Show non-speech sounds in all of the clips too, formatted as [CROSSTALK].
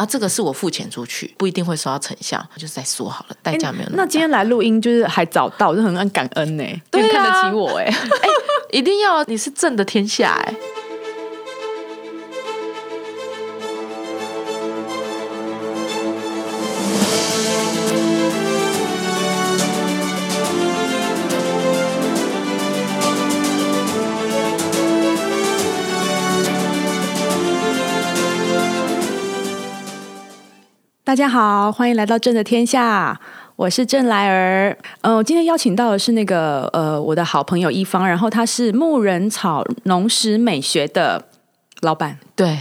啊，这个是我付钱出去，不一定会收到成效，就是再说好了，代价没有那欸。那今天来录音就是还早到，就很很感恩呢、对啊。你看得起我 [LAUGHS] 哎、一定要你是朕的天下哎、大家好，欢迎来到正的天下，我是郑来儿。嗯、我今天邀请到的是那个呃我的好朋友一方，然后他是牧人草农食美学的老板对，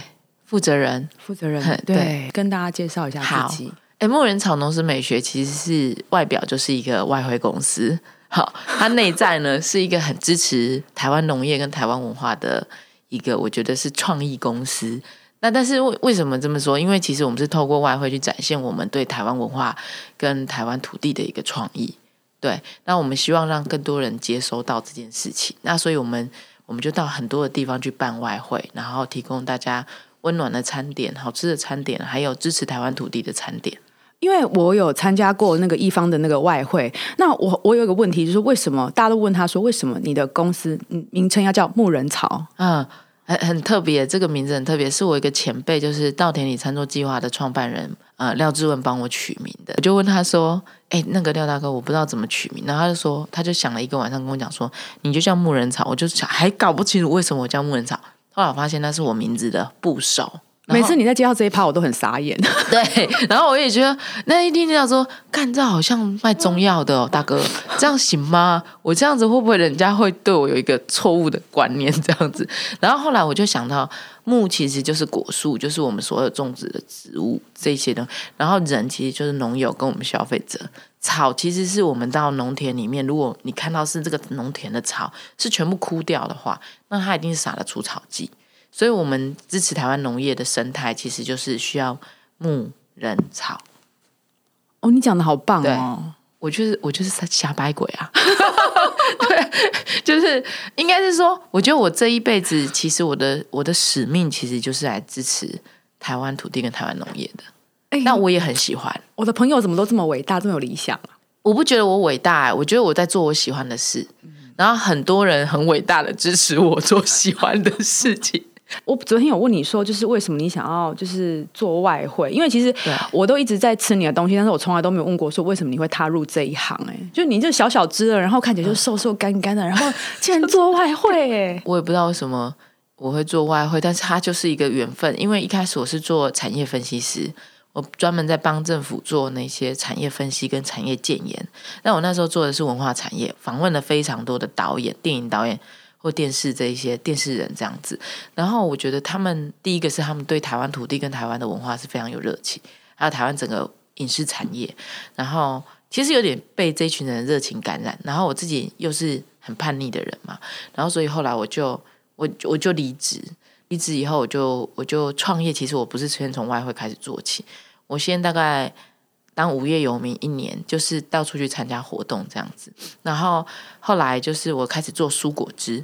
负责人。负责人嘿 [LAUGHS] 对，对跟大家介绍一下好自己。哎，牧人草农食美学其实是外表就是一个外汇公司，[LAUGHS] 好，它内在呢是一个很支持台湾农业跟台湾文化的一个，我觉得是创意公司。那但是为为什么这么说？因为其实我们是透过外汇去展现我们对台湾文化跟台湾土地的一个创意。对，那我们希望让更多人接收到这件事情。那所以我们我们就到很多的地方去办外汇，然后提供大家温暖的餐点、好吃的餐点，还有支持台湾土地的餐点。因为我有参加过那个一方的那个外汇，那我我有一个问题，就是为什么大家都问他说，为什么你的公司嗯名称要叫牧人草？嗯，很很特别，这个名字很特别，是我一个前辈，就是稻田里餐桌计划的创办人，呃，廖志文帮我取名的。我就问他说：“哎，那个廖大哥，我不知道怎么取名。”然后他就说，他就想了一个晚上跟我讲说：“你就叫牧人草。”我就想还搞不清楚为什么我叫牧人草。后来我发现那是我名字的部首。每次你在介绍这一趴，我都很傻眼。[LAUGHS] 对，然后我也觉得那一听到说，干这好像卖中药的哦，大哥，[LAUGHS] 这样行吗？我这样子会不会人家会对我有一个错误的观念？这样子，然后后来我就想到，木其实就是果树，就是我们所有种植的植物这些的，然后人其实就是农友跟我们消费者。草其实是我们到农田里面，如果你看到是这个农田的草是全部枯掉的话，那它一定是撒了除草剂。所以，我们支持台湾农业的生态，其实就是需要牧人草。哦，你讲的好棒哦！我就是我就是瞎掰鬼啊！[LAUGHS] 对，就是应该是说，我觉得我这一辈子，其实我的我的使命，其实就是来支持台湾土地跟台湾农业的。哎那我也很喜欢，我的朋友怎么都这么伟大，这么有理想啊？我不觉得我伟大、我觉得我在做我喜欢的事，然后很多人很伟大的支持我做喜欢的事情。我昨天有问你说，就是为什么你想要就是做外汇？因为其实我都一直在吃你的东西，但是我从来都没有问过说为什么你会踏入这一行、哎，就你这小小只的，然后看起来就瘦瘦干干的，然后 [LAUGHS] 竟然做外汇、哎，我也不知道为什么我会做外汇，但是它就是一个缘分。因为一开始我是做产业分析师，我专门在帮政府做那些产业分析跟产业建言。那我那时候做的是文化产业，访问了非常多的导演、电影导演或电视这一些电视人这样子。然后我觉得他们第一个是他们对台湾土地跟台湾的文化是非常有热情，还有台湾整个影视产业，然后。其实有点被这群人的热情感染，然后我自己又是很叛逆的人嘛，然后所以后来我就我我就离职，离职以后我就我就创业。其实我不是先从外汇开始做起，我先大概当无业游民一年，就是到处去参加活动这样子。然后后来就是我开始做蔬果汁，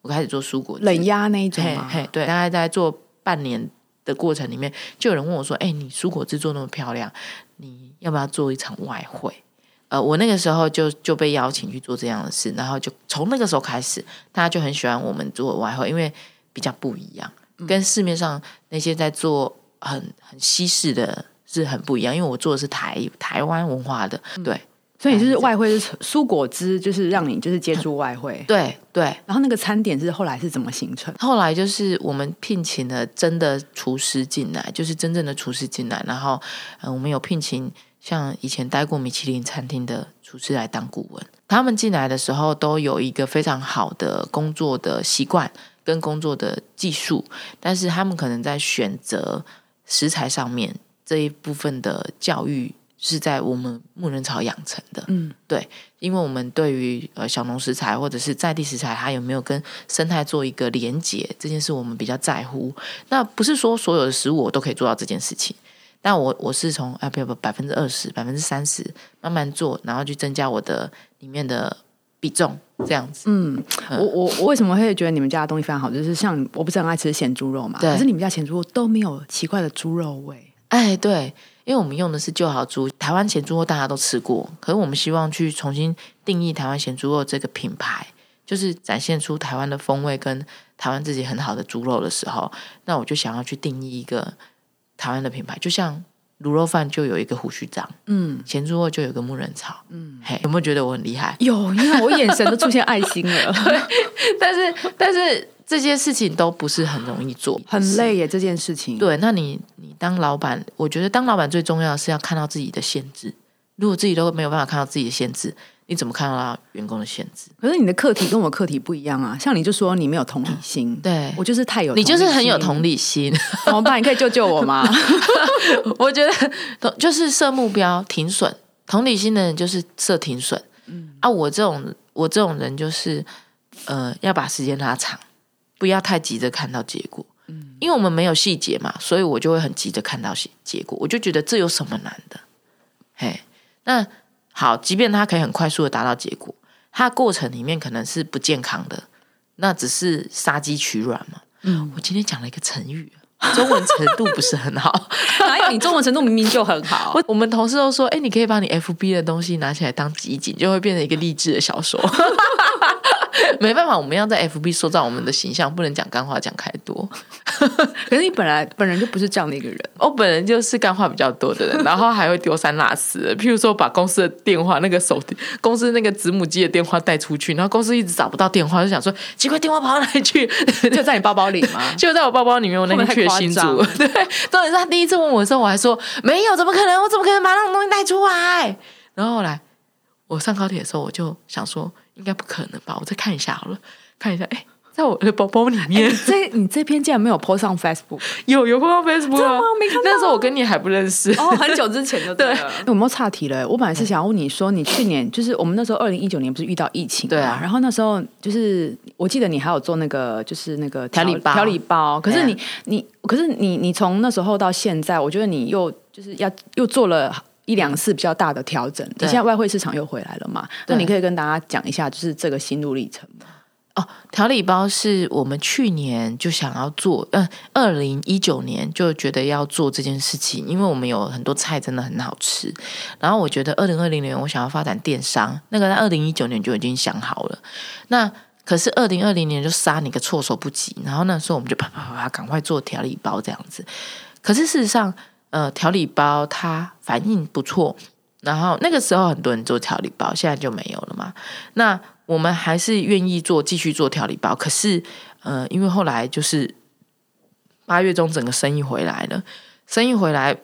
我开始做蔬果汁冷压那一种吗？嘿嘿，对，大概在做半年的过程里面，就有人问我说：“哎、你蔬果汁做那么漂亮，你要不要做一场外汇？”呃，我那个时候就就被邀请去做这样的事，然后就从那个时候开始，大家就很喜欢我们做外汇，因为比较不一样，跟市面上那些在做很很西式的是很不一样。因为我做的是台台湾文化的，对所以就是外汇是蔬果汁，就是让你就是接触外汇。对对，然后那个餐点是后来是怎么形成？后来就是我们聘请了真的厨师进来，就是真正的厨师进来，然后呃，我们有聘请像以前待过米其林餐厅的厨师来当顾问。他们进来的时候都有一个非常好的工作的习惯跟工作的技术，但是他们可能在选择食材上面这一部分的教育是在我们牧人草养成的。嗯，对，因为我们对于呃小农食材或者是在地食材，它有没有跟生态做一个连结，这件事我们比较在乎。那不是说所有的食物我都可以做到这件事情，但我我是从啊不不百分之二十、百分之三十慢慢做，然后去增加我的里面的比重，这样子。嗯，我我我为什么会觉得你们家的东西非常好？就是像我不是很爱吃咸猪肉嘛，可是你们家咸猪肉都没有奇怪的猪肉味。哎，对，因为我们用的是旧好猪，台湾咸猪肉大家都吃过，可是我们希望去重新定义台湾咸猪肉这个品牌，就是展现出台湾的风味跟台湾自己很好的猪肉的时候，那我就想要去定义一个台湾的品牌，就像卤肉饭就有一个胡须章，嗯，咸猪肉就有个木人草，嗯，嘿，有没有觉得我很厉害？有，因为我眼神都出现爱心了，[LAUGHS] 但是，但是这些事情都不是很容易做，很累耶这件事情。对，那你你当老板，我觉得当老板最重要的是要看到自己的限制。如果自己都没有办法看到自己的限制，你怎么看到员工的限制？可是你的课题跟我课题不一样啊，像你就说你没有同理心，对我就是太有，你就是很有同理心，怎么办？你可以救救我吗？[LAUGHS] 我觉得就是设目标停损，同理心的人就是设停损。嗯啊，我这种我这种人就是呃要把时间拉长，不要太急着看到结果。嗯，因为我们没有细节嘛，所以我就会很急着看到结结果。我就觉得这有什么难的？嘿，那好，即便他可以很快速的达到结果，他过程里面可能是不健康的，那只是杀鸡取卵嘛。嗯，我今天讲了一个成语。中文程度不是很好，哪有你中文程度明明就很好。我 [LAUGHS] 我们同事都说，哎，你可以把你 FB 的东西拿起来当集锦，就会变成一个励志的小说。[LAUGHS] [LAUGHS] 没办法，我们要在 FB 塑造我们的形象，不能讲干话讲太多。[LAUGHS] 可是你本来本人就不是这样的一个人，我本人就是干话比较多的人，然后还会丢三落四。譬如说，把公司的电话那个手公司那个子母机的电话带出去，然后公司一直找不到电话，就想说奇怪，电话跑到哪里去？[LAUGHS] 就在你包包里吗？就在我包包里面。我那天去新竹，对，重点是他第一次问我的时候，我还说没有，怎么可能？我怎么可能把那种东西带出来？然后后来我上高铁的时候，我就想说。应该不可能吧？我再看一下好了，看一下。哎，在我的包包里面。这你这篇竟然没有 po 上 Facebook？[LAUGHS] 有有 po 上 Facebook 啊？没看到。那时候我跟你还不认识哦，很久之前就对了。[LAUGHS] 有没有岔题了？我本来是想问你说，你去年就是我们那时候二零一九年不是遇到疫情对啊？然后那时候就是我记得你还有做那个就是那个调理包调理包。可是你你可是你你从那时候到现在，我觉得你又就是要又做了。一两次比较大的调整，你现在外汇市场又回来了嘛？那你可以跟大家讲一下，就是这个心路历程吗？哦，调理包是我们去年就想要做，嗯，二零一九年就觉得要做这件事情，因为我们有很多菜真的很好吃。然后我觉得二零二零年我想要发展电商，那个在二零一九年就已经想好了。那可是二零二零年就杀你个措手不及，然后那时候我们就啪啪啪啪赶快做调理包这样子。可是事实上，呃，调理包它反应不错，然后那个时候很多人做调理包，现在就没有了嘛。那我们还是愿意做，继续做调理包。可是，呃，因为后来就是八月中整个生意回来了，生意回来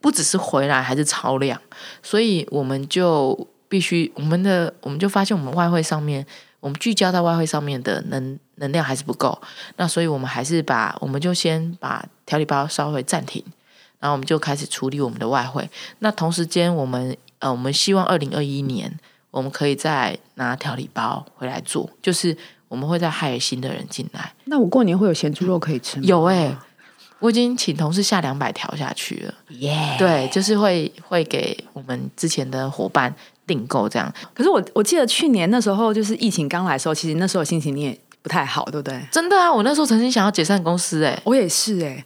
不只是回来，还是超量，所以我们就必须我们的我们就发现我们外汇上面，我们聚焦在外汇上面的能能量还是不够。那所以我们还是把我们就先把调理包稍微暂停。然后我们就开始处理我们的外汇。那同时间，我们呃，我们希望二零二一年，我们可以再拿调理包回来做，就是我们会再害新的人进来。那我过年会有咸猪肉可以吃吗？有哎，我已经请同事下两百条下去了。耶，对，就是会会给我们之前的伙伴订购这样。可是我我记得去年那时候就是疫情刚来的时候，其实那时候心情你也不太好，对不对？真的啊，我那时候曾经想要解散公司，哎，我也是，哎。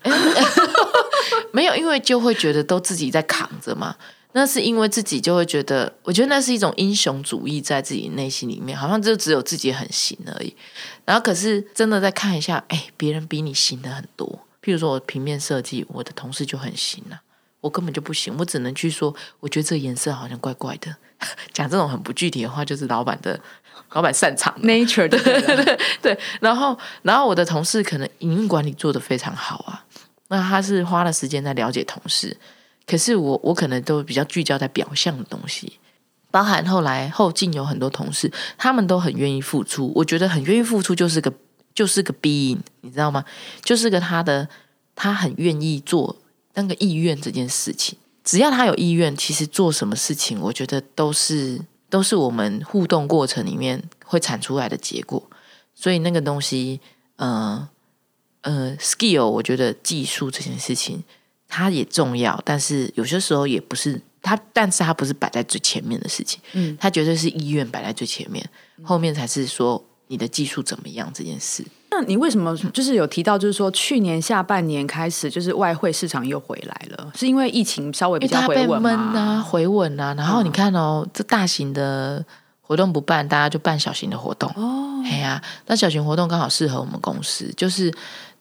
[LAUGHS] 没有，因为就会觉得都自己在扛着嘛。那是因为自己就会觉得，我觉得那是一种英雄主义在自己内心里面，好像就只有自己很行而已。然后可是真的再看一下，哎，别人比你行的很多。譬如说我平面设计，我的同事就很行了，我根本就不行，我只能去说，我觉得这个颜色好像怪怪的。[LAUGHS] 讲这种很不具体的话，就是老板的老板擅长 nature 对对 [LAUGHS] 对对。然后然后我的同事可能营运管理做的非常好啊。那他是花了时间在了解同事，可是我我可能都比较聚焦在表象的东西，包含后来后进有很多同事，他们都很愿意付出，我觉得很愿意付出就是个就是个 being，你知道吗？就是个他的他很愿意做那个意愿这件事情，只要他有意愿，其实做什么事情，我觉得都是都是我们互动过程里面会产出来的结果，所以那个东西，嗯。呃，skill，我觉得技术这件事情它也重要，但是有些时候也不是它，但是它不是摆在最前面的事情。嗯，它绝对是意愿摆在最前面，后面才是说你的技术怎么样这件事。那你为什么就是有提到，就是说去年下半年开始，就是外汇市场又回来了，是因为疫情稍微比较回稳？啊，回稳啊。然后你看哦，这大型的活动不办，大家就办小型的活动。哦，哎呀，那小型活动刚好适合我们公司，就是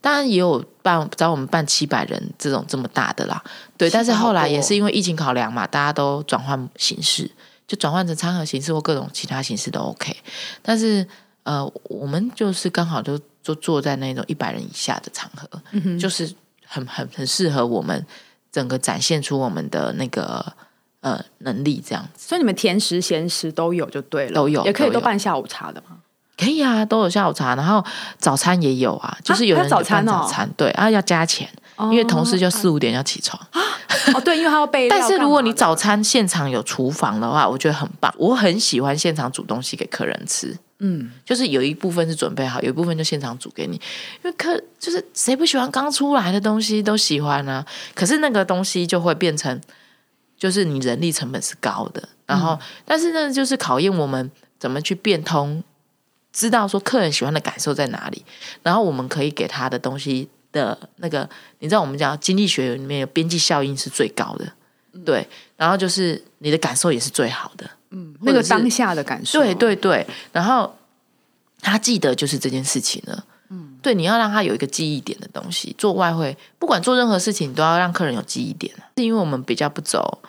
当然也有办找我们办七百人这种这么大的啦。对，但是后来也是因为疫情考量嘛，大家都转换形式，就转换成餐盒形式或各种其他形式都 OK。但是呃，我们就是刚好就。就坐在那种一百人以下的场合，就是很很很适合我们整个展现出我们的那个呃能力这样子。所以你们甜食咸食都有就对了，都有也可以都办下午茶的吗？可以啊，都有下午茶，然后早餐也有啊，就是有人早餐早餐对啊要加钱，因为同事就四五点要起床啊。哦，对，因为他要备 [LAUGHS] 但是如果你早餐现场有厨房的话，我觉得很棒。我很喜欢现场煮东西给客人吃。嗯，就是有一部分是准备好，有一部分就现场煮给你，因为客就是谁不喜欢刚出来的东西都喜欢啊？可是那个东西就会变成，就是你人力成本是高的，然后但是呢，就是考验我们怎么去变通，知道说客人喜欢的感受在哪里，然后我们可以给他的东西的那个，你知道我们讲经济学里面有边际效应是最高的，对，然后就是你的感受也是最好的。嗯，那个当下的感受，对对对，然后他记得就是这件事情了。嗯，对，你要让他有一个记忆点的东西。做外汇，不管做任何事情，你都要让客人有记忆点。是因为我们比较不走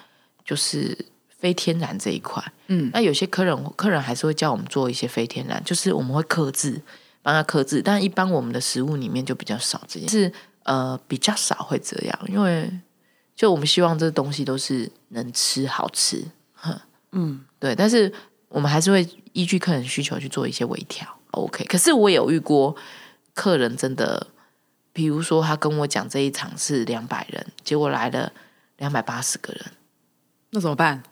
就是非天然这一块。嗯，那有些客人客人还是会叫我们做一些非天然，就是我们会克制，帮他克制。但一般我们的食物里面就比较少这件事，呃，比较少会这样，因为就我们希望这东西都是能吃好吃。嗯。对，但是我们还是会依据客人需求去做一些微调，OK。可是我有遇过客人真的，比如说他跟我讲这一场是两百人，结果来了两百八十个人，那怎么办？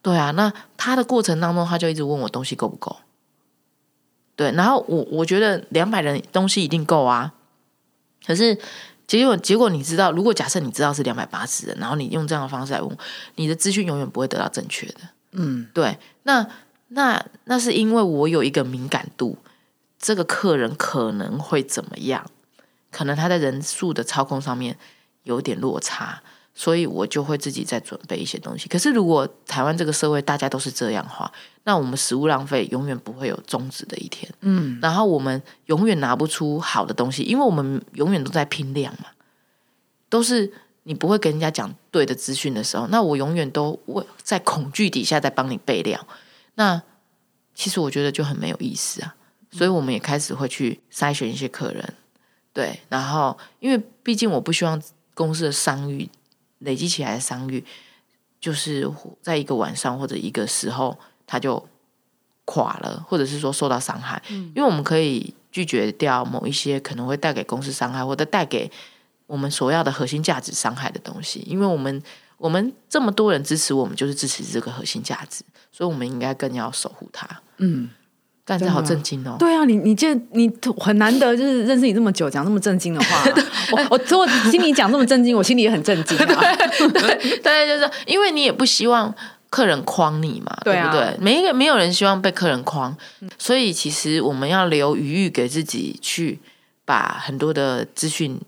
对啊，那他的过程当中，他就一直问我东西够不够。对，然后我我觉得两百人东西一定够啊，可是结果结果你知道，如果假设你知道是两百八十人，然后你用这样的方式来问，你的资讯永远不会得到正确的。嗯，对，那那那是因为我有一个敏感度，这个客人可能会怎么样？可能他在人数的操控上面有点落差，所以我就会自己再准备一些东西。可是如果台湾这个社会大家都是这样的话，那我们食物浪费永远不会有终止的一天。嗯，然后我们永远拿不出好的东西，因为我们永远都在拼量嘛，都是。你不会跟人家讲对的资讯的时候，那我永远都会在恐惧底下在帮你备料。那其实我觉得就很没有意思啊。所以我们也开始会去筛选一些客人，对。然后因为毕竟我不希望公司的商誉累积起来的商誉，就是在一个晚上或者一个时候它就垮了，或者是说受到伤害。因为我们可以拒绝掉某一些可能会带给公司伤害，或者带给。我们所要的核心价值伤害的东西，因为我们我们这么多人支持我们，就是支持这个核心价值，所以我们应该更要守护它。嗯，但是好震惊哦！对啊，你你这你很难得，就是认识你这么久，讲这么震惊的话。[LAUGHS] 我我我听你讲这么震惊，我心里也很震惊。[LAUGHS] 对，大就是因为你也不希望客人诓你嘛，对不对？每一个没有人希望被客人诓，所以其实我们要留余裕给自己，去把很多的资讯。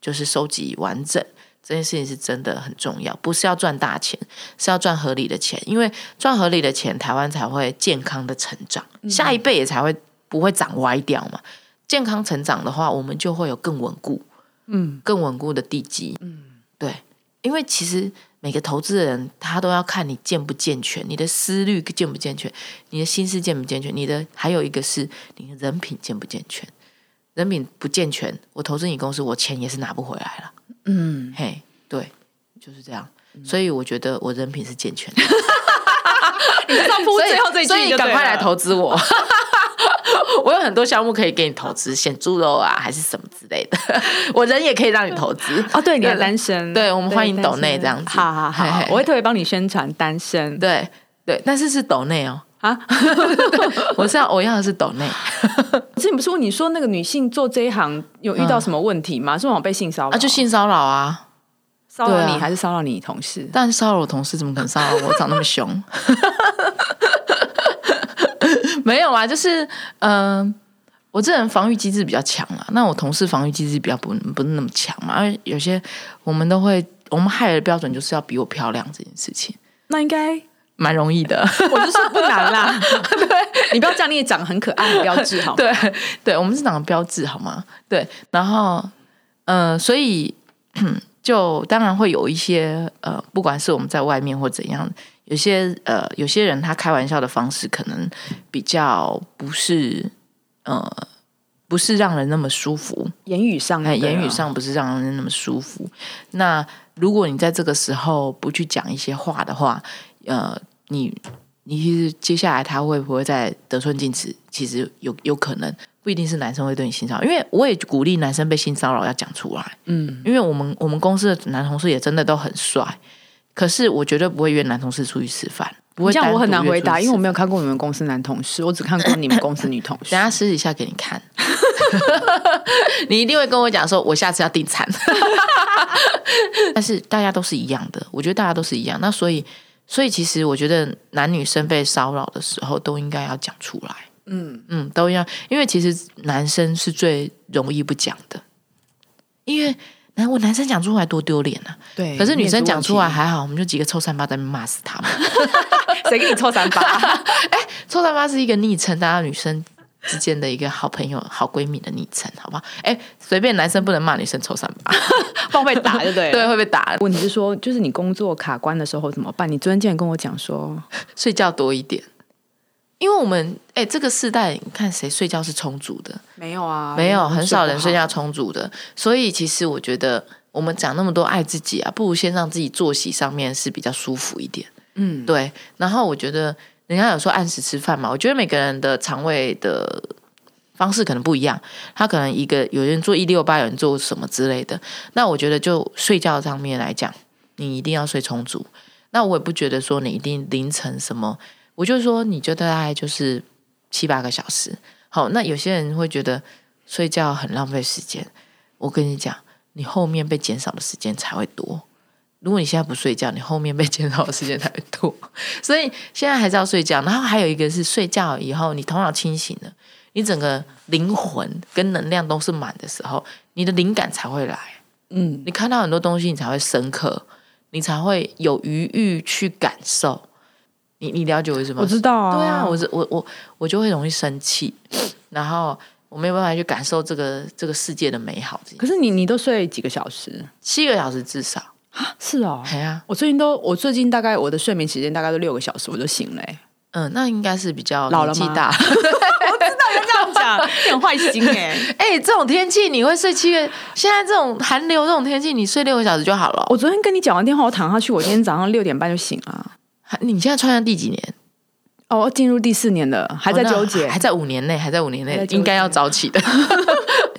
就是收集完整这件事情是真的很重要，不是要赚大钱，是要赚合理的钱，因为赚合理的钱，台湾才会健康的成长，下一辈也才会不会长歪掉嘛。健康成长的话，我们就会有更稳固，嗯，更稳固的地基，嗯，对，因为其实每个投资人他都要看你健不健全，你的思虑健不健全，你的心思健不健全，你的还有一个是你的人品健不健全。人品不健全，我投资你公司，我钱也是拿不回来了。嗯，嘿，对，就是这样。所以我觉得我人品是健全的。[LAUGHS] 你知道铺最后这句，所以赶快来投资我。[LAUGHS] 我有很多项目可以给你投资，选猪肉啊，还是什么之类的。我人也可以让你投资。哦，对，你的单身，对我们欢迎抖内这样子。好好好，我会特别帮你宣传单身。对对，但是是抖内哦。啊，[LAUGHS] 我是要我要的是抖内。[LAUGHS] 之前不是问你说那个女性做这一行有遇到什么问题吗？是往被性骚扰？啊，就性骚扰啊，骚扰你还是骚扰你同事？但骚扰我同事怎么可能骚扰我？长那么凶？[LAUGHS] 没有啊，就是嗯，我这人防御机制比较强啊，那我同事防御机制比较不不是那么强嘛，而有些我们都会，我们害的标准就是要比我漂亮这件事情，那应该蛮容易的。[LAUGHS] 我就说不难啦。[LAUGHS] 对，你不要这样，你也长得很可爱，很标志好吗？对对，我们是长得标志好吗？对，然后呃，所以 [CLEARS THROAT] 就当然会有一些呃，不管是我们在外面或怎样，有些呃，有些人他开玩笑的方式可能比较不是呃，不是让人那么舒服，言语上，哎，言语上不是让人那么舒服。那如果你在这个时候不去讲一些话的话，呃，你你其实接下来他会不会再得寸进尺？其实有有可能，不一定是男生会对你性骚扰，因为我也鼓励男生被性骚扰要讲出来。嗯，因为我们我们公司的男同事也真的都很帅，可是我绝对不会约男同事出去吃饭。不会这样我很难回答，因为我没有。有看过你们公司男同事，我只看过你们公司女同 [LAUGHS] 事等。下私底下给你看，[LAUGHS] 你一定会跟我讲说，我下次要订餐。[LAUGHS] 但是大家都是一样的，我觉得大家都是一样。那所以，所以其实我觉得男女生被骚扰的时候，都应该要讲出来。嗯嗯，都要，因为其实男生是最容易不讲的，因为男我男生讲出来多丢脸啊。对，可是女生讲出来还好，我们就几个臭三八在那骂死他们。谁给你臭三八？[LAUGHS] 哎臭三八是一个昵称，大家女生之间的一个好朋友、好闺蜜的昵称，好不好？哎，随便男生不能骂女生臭三八，[LAUGHS] 不然被打，对不对？对，会被打。问题是说，就是你工作卡关的时候怎么办？你昨天竟然跟我讲说，[LAUGHS] 睡觉多一点，因为我们哎，这个世代，你看谁睡觉是充足的？没有啊，没有，很少人睡。觉充足的。所以其实我觉得，我们讲那么多爱自己啊，不如先让自己作息上面是比较舒服一点。嗯，对，然后我觉得人家有说按时吃饭嘛，我觉得每个人的肠胃的方式可能不一样，他可能一个有人做一六八，有人做什么之类的。那我觉得就睡觉上面来讲，你一定要睡充足。那我也不觉得说你一定凌晨什么，我就说你就大概就是七八个小时。好，那有些人会觉得睡觉很浪费时间，我跟你讲，你后面被减少的时间才会多。如果你现在不睡觉，你后面被减少的时间才会多。[LAUGHS] 所以现在还是要睡觉。然后还有一个是睡觉以后，你头脑清醒了，你整个灵魂跟能量都是满的时候，你的灵感才会来。嗯，你看到很多东西，你才会深刻，你才会有余欲去感受。你你了解我意思吗？我知道啊，对啊，我是我我我就会容易生气，[SNIFFS] 然后我没有办法去感受这个这个世界的美好。可是你你都睡几个小时？七个小时至少，啊，是哦。哎呀，我最近都，我最近大概我的睡眠时间大概都六个小时，我就醒了、欸。嗯，那应该是比较老了大。[LAUGHS] 我知道要。这样讲，[LAUGHS] 有点坏心哎、[LAUGHS] 哎、这种天气你会睡七个？现在这种寒流这种天气，你睡六个小时就好了。我昨天跟你讲完电话，我躺下去，我今天早上六点半就醒了。还你现在穿上第几年？哦，进入第四年了，还在纠结。还在五年内，还在五年内，应该要早起的，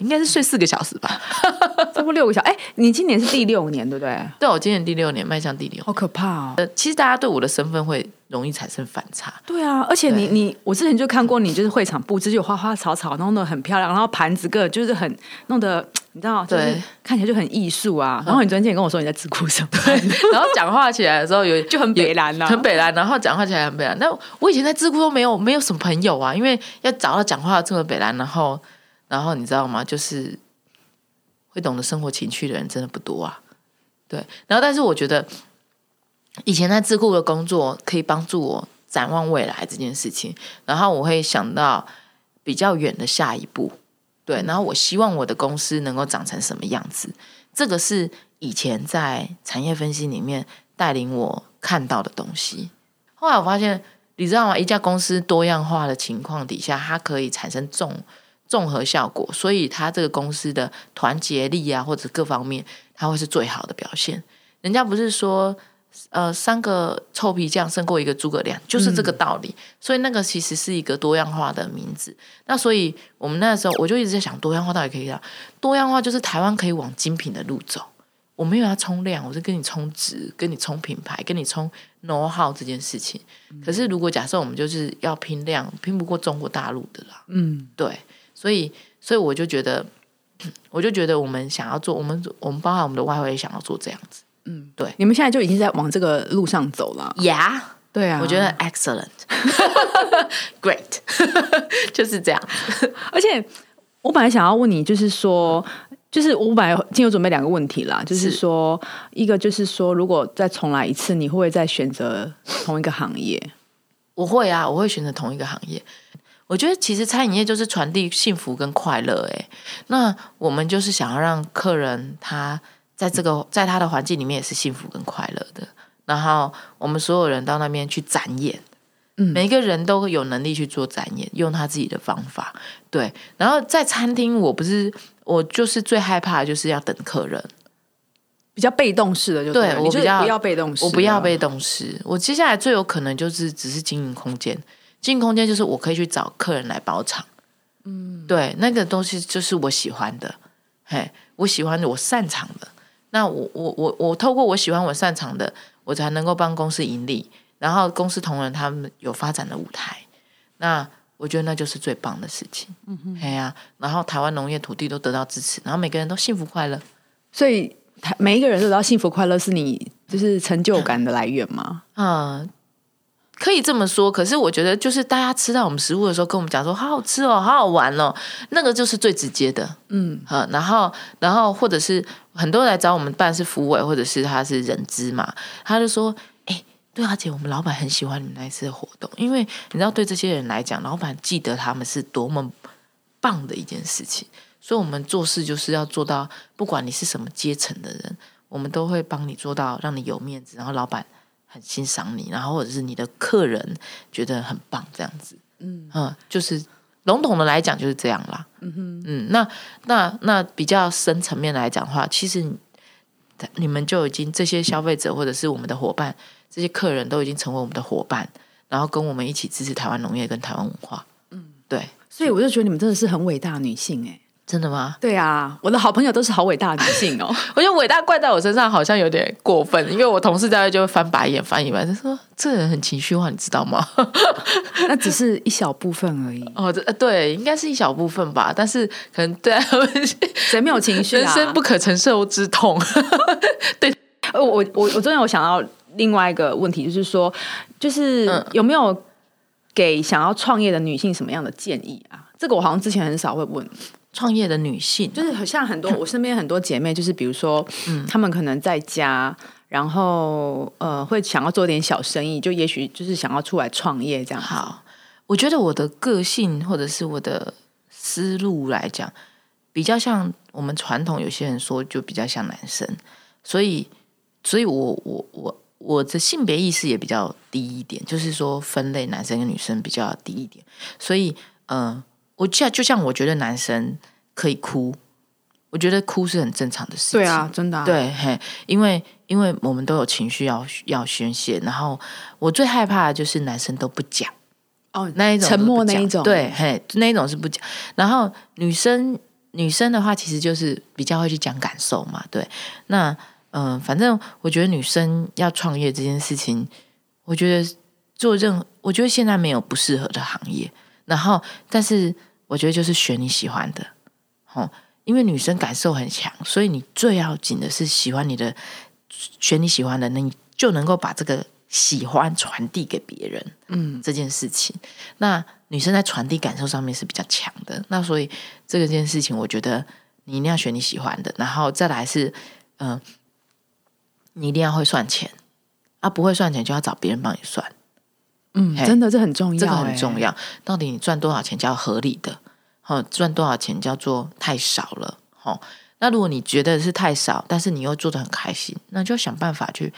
应该是睡四个小时吧？[LAUGHS] 差不多六个小时。哎、你今年是第六年，对不对？[LAUGHS] 对，我今年第六年，迈向第六。好可怕哦。呃，其实大家对我的身份会容易产生反差。对啊，而且你你，我之前就看过你，就是会场布置就有花花草草，弄得很漂亮，然后盘子个就是很弄得，你知道，就是对看起来就很艺术啊。然后你昨天也跟我说你在智库上班，然后讲话起来的时候有 [LAUGHS] 就很北蓝啊很北蓝，然后讲话起来很北蓝。那我以前在智库都没有没有什么朋友啊，因为要找到讲话这么北蓝，然后然后你知道吗？就是会懂得生活情趣的人真的不多啊。对，然后但是我觉得以前在智库的工作可以帮助我展望未来这件事情，然后我会想到比较远的下一步。对，然后我希望我的公司能够长成什么样子，这个是以前在产业分析里面带领我看到的东西。后来我发现，你知道吗？一家公司多样化的情况底下，它可以产生重综合效果，所以它这个公司的团结力啊，或者各方面，它会是最好的表现。人家不是说，呃，三个臭皮匠胜过一个诸葛亮，就是这个道理。所以那个其实是一个多样化的名字。那所以我们那时候我就一直在想，多样化到底可以让多样化，就是台湾可以往精品的路走。我没有要冲量，我是跟你冲值，跟你冲品牌，跟你冲 know how 这件事情。可是如果假设我们就是要拼量，拼不过中国大陆的啦，嗯，对，所以所以我就觉得，[CLEARS THROAT] 我就觉得我们想要做，我们我们包含我们的外汇也想要做这样子。嗯，对你们现在就已经在往这个路上走了。呀对啊，我觉得 excellent，great，[LAUGHS] [LAUGHS] 就是这样。[LAUGHS] 而且我本来想要问你，就是说，就是我本来今天有准备两个问题啦，就是说，一个就是说，如果再重来一次，你会不会再选择同一个行业？我会啊，我会选择同一个行业。我觉得其实餐饮业就是传递幸福跟快乐，哎，那我们就是想要让客人他在这个在他的环境里面也是幸福跟快乐的。然后我们所有人到那边去展演，嗯，每个人都有能力去做展演，用他自己的方法，对。然后在餐厅，我不是我就是最害怕就是要等客人，比较被动式的，就对我比较不要被动式，我不要被动式。我接下来最有可能就是只是经营空间。进空间就是我可以去找客人来包场，嗯，对，那个东西就是我喜欢的，嘿，我喜欢的，我擅长的。那我我我我透过我喜欢我擅长的，我才能够帮公司盈利，然后公司同仁他们有发展的舞台。那我觉得那就是最棒的事情，嗯哼，嘿呀，然后台湾农业土地都得到支持，然后每个人都幸福快乐，所以台每一个人都得到幸福快乐，是你就是成就感的来源吗？嗯。可以这么说，可是我觉得，就是大家吃到我们食物的时候，跟我们讲说好好吃哦，好好玩哦，那个就是最直接的，嗯，好，然后，然后或者是很多人来找我们办是服委，或者是他是人资嘛，他就说，哎，对啊，姐，我们老板很喜欢你们那一次的活动，因为你知道，对这些人来讲，老板记得他们是多么棒的一件事情，所以我们做事就是要做到，不管你是什么阶层的人，我们都会帮你做到，让你有面子，然后老板。很欣赏你，然后或者是你的客人觉得很棒，这样子，嗯。嗯，就是笼统的来讲就是这样啦，嗯哼，嗯，那那那比较深层面来讲的话，其实你们就已经这些消费者或者是我们的伙伴，这些客人都已经成为我们的伙伴，然后跟我们一起支持台湾农业跟台湾文化，嗯，对，所以我就觉得你们真的是很伟大女性，哎。真的吗？对啊，我的好朋友都是好伟大的女性哦。[LAUGHS] 我觉得伟大怪在我身上好像有点过分，因为我同事在就会翻白眼翻一翻，他说：“这人很情绪化，你知道吗？” [LAUGHS] 那只是一小部分而已。[LAUGHS] 哦，这对，应该是一小部分吧。但是可能对他们谁没有情绪，啊人生不可承受之痛。对，呃，我我我昨天有想到另外一个问题，就是说，就是有没有给想要创业的女性什么样的建议啊？这个我好像之前很少会问。创业的女性，就是像很多我身边很多姐妹，就是比如说，嗯，她们可能在家，然后呃，会想要做点小生意，就也许就是想要出来创业这样。好，我觉得我的个性或者是我的思路来讲，比较像我们传统有些人说，就比较像男生，所以，所以我我我我的性别意识也比较低一点，就是说分类男生跟女生比较低一点，所以，嗯。我像就像我觉得男生可以哭，我觉得哭是很正常的事情。对啊，真的。对，嘿，因为因为我们都有情绪要要宣泄，然后我最害怕的就是男生都不讲哦，那一种沉默那一种，对，嘿，那一种是不讲。然后女生女生的话，其实就是比较会去讲感受嘛。对，那嗯，反正我觉得女生要创业这件事情，我觉得做任，我觉得现在没有不适合的行业。然后，但是我觉得就是选你喜欢的，哦，因为女生感受很强，所以你最要紧的是喜欢你的，选你喜欢的，那你就能够把这个喜欢传递给别人，嗯，这件事情，那女生在传递感受上面是比较强的，那所以这个件事情，我觉得你一定要选你喜欢的，然后再来是，嗯，你一定要会算钱，啊，不会算钱就要找别人帮你算。嗯，真的这很重要，这个很重要。到底你赚多少钱叫合理的？好，赚多少钱叫做太少了？好，那如果你觉得是太少，但是你又做的很开心，那就想办法去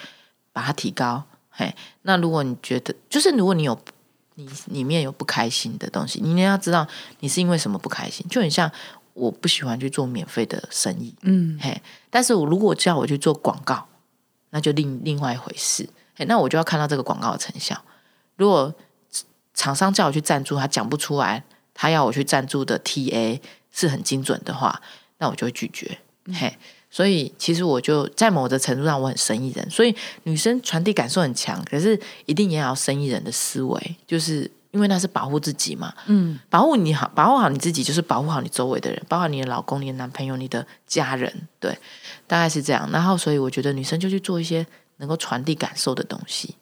把它提高。嘿，那如果你觉得，就是如果你有你里面有不开心的东西，你要知道你是因为什么不开心。就很像我不喜欢去做免费的生意，嗯，嘿，但是我如果叫我去做广告，那就另另外一回事。嘿，那我就要看到这个广告的成效。如果厂商叫我去赞助，他讲不出来，他要我去赞助的 TA 是很精准的话，那我就会拒绝。嘿，所以其实我就在某的程度上，我很生意人。所以女生传递感受很强，可是一定也要生意人的思维，就是因为那是保护自己嘛。嗯，保护你好，保护好你自己，就是保护好你周围的人，包括你的老公、你的男朋友、你的家人。对，大概是这样。然后，所以我觉得女生就去做一些能够传递感受的东西。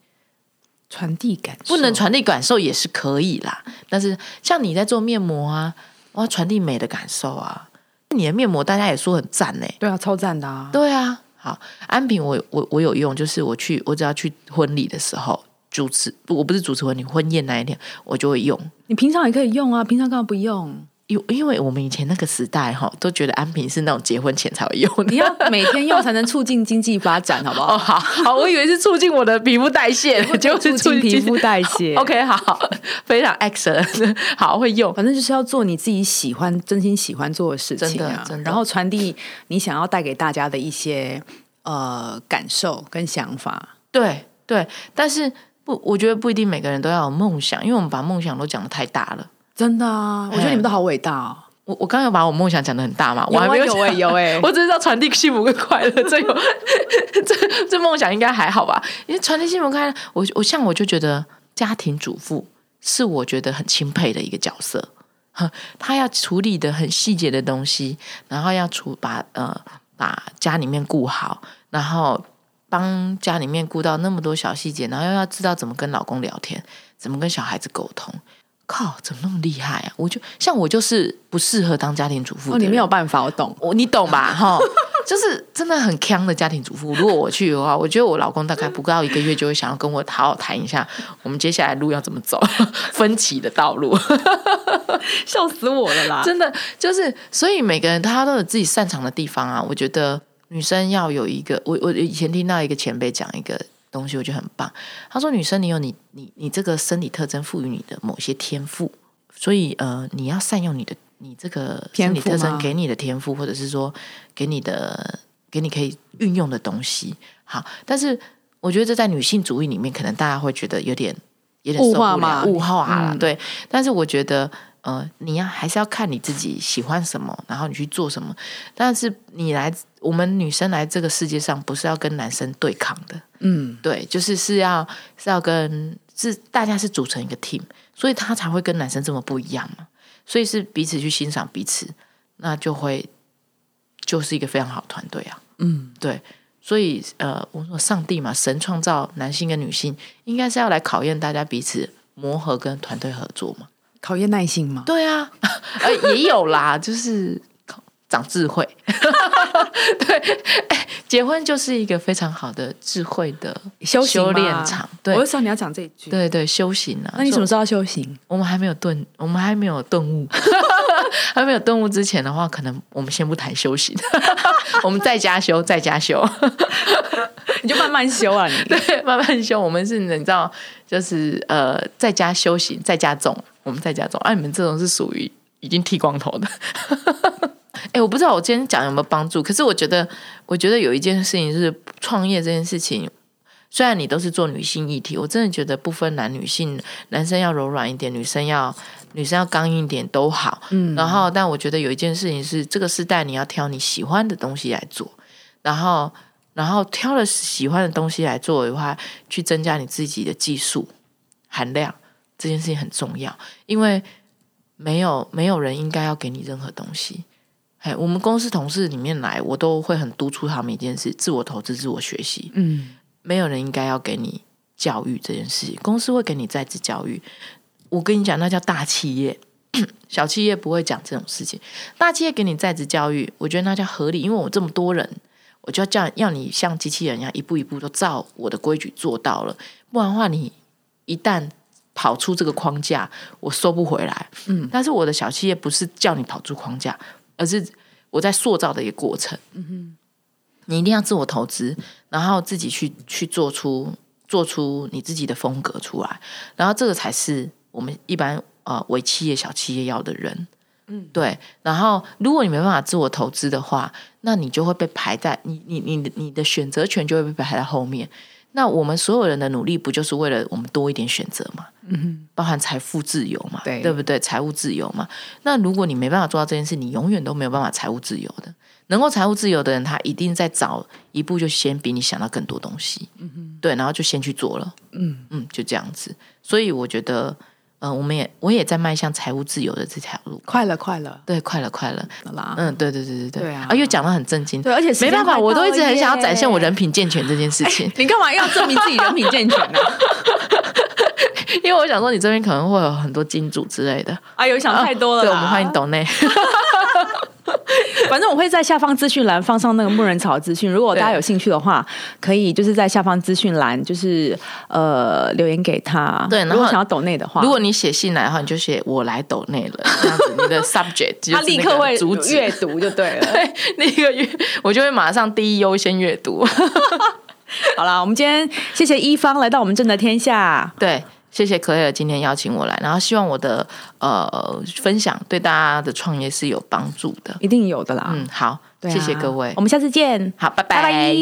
传递感受，不能传递感受也是可以啦。但是像你在做面膜啊，我要传递美的感受啊。你的面膜大家也说很赞呢、对啊，超赞的啊！对啊，好，安瓶我我我有用，就是我去我只要去婚礼的时候主持，不我不是主持婚礼，婚宴那一天我就会用。你平常也可以用啊，平常干嘛不用？因因为我们以前那个时代哈，都觉得安瓶是那种结婚前才会用的。你要每天用才能促进经济发展，好不好？哦，好好，我以为是促进我的皮肤代谢，结果是促进皮肤代谢。[LAUGHS] OK，好，非常 excellent，[LAUGHS] 好会用。反正就是要做你自己喜欢、真心喜欢做的事情啊真的真，的然后传递你想要带给大家的一些呃感受跟想法。对对，但是不，我觉得不一定每个人都要有梦想，因为我们把梦想都讲的太大了。真的啊，我觉得你们都好伟大哦！我我刚刚有把我梦想讲的很大嘛，我还没有讲欸有欸 [LAUGHS] 我只是要传递幸福跟快乐，[LAUGHS] 这有 [LAUGHS] 这这梦想应该还好吧？因为传递幸福快乐，我我像我就觉得家庭主妇是我觉得很钦佩的一个角色，呵她要处理的很细节的东西，然后要处把呃把家里面顾好，然后帮家里面顾到那么多小细节，然后又要知道怎么跟老公聊天，怎么跟小孩子沟通。靠，怎么那么厉害啊？我就像我就是不适合当家庭主妇哦，你没有办法，我懂。我你懂吧？哈，[LAUGHS] 就是真的很强的家庭主妇。如果我去的话，我觉得我老公大概不到一个月就会想要跟我好好谈一下，我们接下来路要怎么走，[LAUGHS] 分歧的道路。[LAUGHS] 笑死我了啦！真的就是，所以每个人他都有自己擅长的地方啊。我觉得女生要有一个，我我以前听到一个前辈讲一个东西，我觉得很棒。他说，女生你有你你你这个生理特征赋予你的某些天赋，所以呃，你要善用你的你这个生理特征给你的天赋，或者是说给你的给你可以运用的东西。好，但是我觉得这在女性主义里面，可能大家会觉得有点有点受物化嘛物化啦，嗯对。但是我觉得，呃，你要还是要看你自己喜欢什么，然后你去做什么。但是你来，我们女生来这个世界上，不是要跟男生对抗的，嗯，对，就是是要是要跟是大家是组成一个 team，所以他才会跟男生这么不一样嘛。所以是彼此去欣赏彼此，那就会就是一个非常好的团队啊。嗯，对。所以，呃，我说上帝嘛，神创造男性跟女性，应该是要来考验大家彼此磨合跟团队合作嘛。考验耐性嘛。对啊，[LAUGHS] 呃，也有啦，就是长智慧。[LAUGHS] 对，哎，结婚就是一个非常好的智慧的修行修嘛炼场。对我就知道你要讲这一句。对对，修行啊。那你什么时候要修行？我们还没有顿，我们还没有顿悟，[LAUGHS] 还没有顿悟之前的话，可能我们先不谈修行，[LAUGHS] 我们在家修，在家修，你就慢慢修啊，你。对，慢慢修。我们是你知道，就是呃，在家修行，在家种，我们在家种。啊，你们这种是属于已经剃光头的。哎、我不知道我今天讲有没有帮助，可是我觉得，我觉得有一件事情是创业这件事情。虽然你都是做女性议题，我真的觉得不分男女性，男生要柔软一点，女生要女生要刚硬一点都好。嗯，然后，但我觉得有一件事情是，这个时代你要挑你喜欢的东西来做，然后，然后挑了喜欢的东西来做的话，去增加你自己的技术含量，这件事情很重要，因为没有没有人应该要给你任何东西。哎，我们公司同事里面来，我都会很督促他们一件事：自我投资、自我学习。嗯，没有人应该要给你教育这件事情，公司会给你在职教育。我跟你讲，那叫大企业，[CLEARS THROAT] 小企业不会讲这种事情。大企业给你在职教育，我觉得那叫合理，因为我这么多人，我就要叫要你像机器人一样一步一步都照我的规矩做到了，不然的话，你一旦跑出这个框架，我收不回来。嗯，但是我的小企业不是叫你跑出框架，而是我在塑造的一个过程。嗯哼，你一定要自我投资，然后自己去去做出做出你自己的风格出来，然后这个才是我们一般呃为企业小企业要的人。嗯，对。然后，如果你没办法自我投资的话，那你就会被排在你你你你的选择权就会被排在后面。那我们所有人的努力，不就是为了我们多一点选择嘛？嗯哼，包含财富自由嘛，对不对？财务自由嘛。那如果你没办法做到这件事，你永远都没有办法财务自由的。能够财务自由的人，他一定在早一步就先比你想到更多东西。嗯哼，对，然后就先去做了。嗯嗯，就这样子。所以我觉得，呃，我们也我也在迈向财务自由的这条路。快了快了对，快了，快了。啦。嗯，对对对对对。对啊又讲的很震惊。对，而且没办法，我都一直很想要展现我人品健全这件事情。[LAUGHS] 你干嘛要证明自己人品健全呢、[LAUGHS] 因为我想说你这边可能会有很多金主之类的，哎呦，想太多了啦。对，我们欢迎董内。[LAUGHS] [LAUGHS] 反正我会在下方资讯栏放上那个木人草资讯，如果大家有兴趣的话，可以就是在下方资讯栏就是呃留言给他。对然后如果想要抖内的话，如果你写信来的话，你就写我来抖内了，这样子你的 subject 就 [LAUGHS] 是他立刻会那个主旨。阅读就对了。[LAUGHS] 对，那个月我就会马上第一优先阅读。好啦，我们今天谢谢一方来到我们正的天下。对，谢谢可尔今天邀请我来，然后希望我的呃分享对大家的创业是有帮助的。一定有的啦。嗯，好，谢谢各位我，们下次见，好，拜拜拜。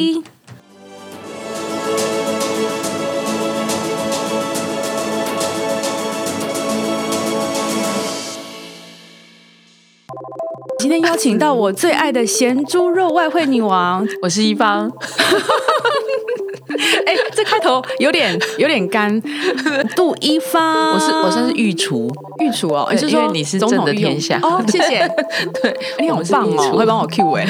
今天邀请到我最爱的咸猪肉外汇女王，[LAUGHS] 我是一方，[LAUGHS] [LAUGHS] 哎、这开头有点有点干。杜一芳，我是我算是御厨，御厨哦，就是说你是真的天下哦，谢谢。[LAUGHS] 对，你好棒哦，会帮我 Q 哎、